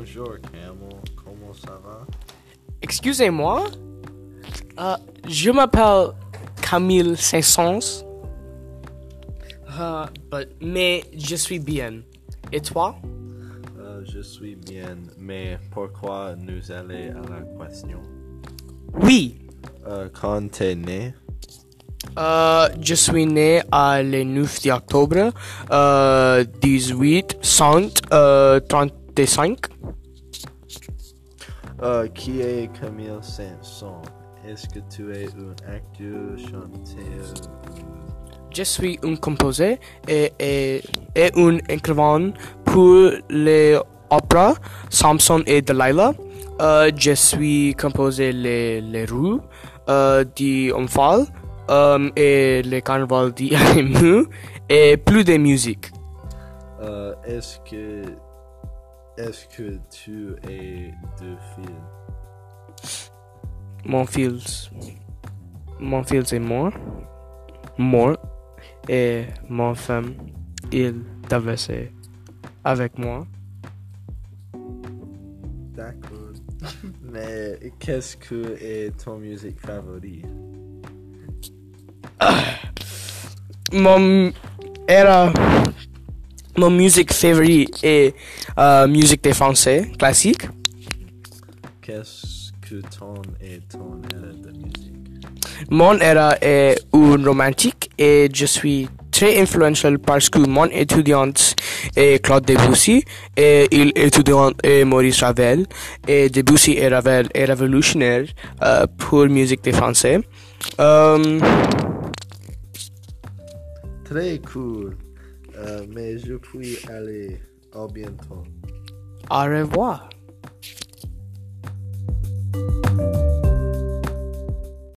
Bonjour Camel, comment ça va? Excusez-moi. Euh, je m'appelle Camille Saint-Saëns. Euh, mais je suis bien. Et toi? Euh, je suis bien, mais pourquoi nous aller à la question? Oui. Quand t'es né? Euh, je suis né à le 9 d'octobre euh, 1835. Euh, qui est Camille Saint-Saëns? Est-ce que tu es un acteur, chanteur? Je suis un composé et, et, et un écrivain pour les opéras Samson et Delilah. Euh, je suis composé les, les rues euh, d'Omphal euh, et le carnaval d'Imu et plus de musique. Euh, est-ce que est-ce que tu es de film? Mon fils, mon fils est mort, mort, et mon femme, il traversait avec moi. D'accord. Mais qu'est-ce que est ton musique favorite? Mon era, mon musique favorite est euh, musique des français classique. Qu'est-ce que ton est ton era de musique? Mon era est un romantique et je suis très influentiel parce que mon étudiant est Claude Debussy et il étudiant est Maurice Ravel et Debussy et Ravel est révolutionnaire euh, pour musique des français. Euh, Très cool. Euh, mais je puis aller au bientôt. au revoir.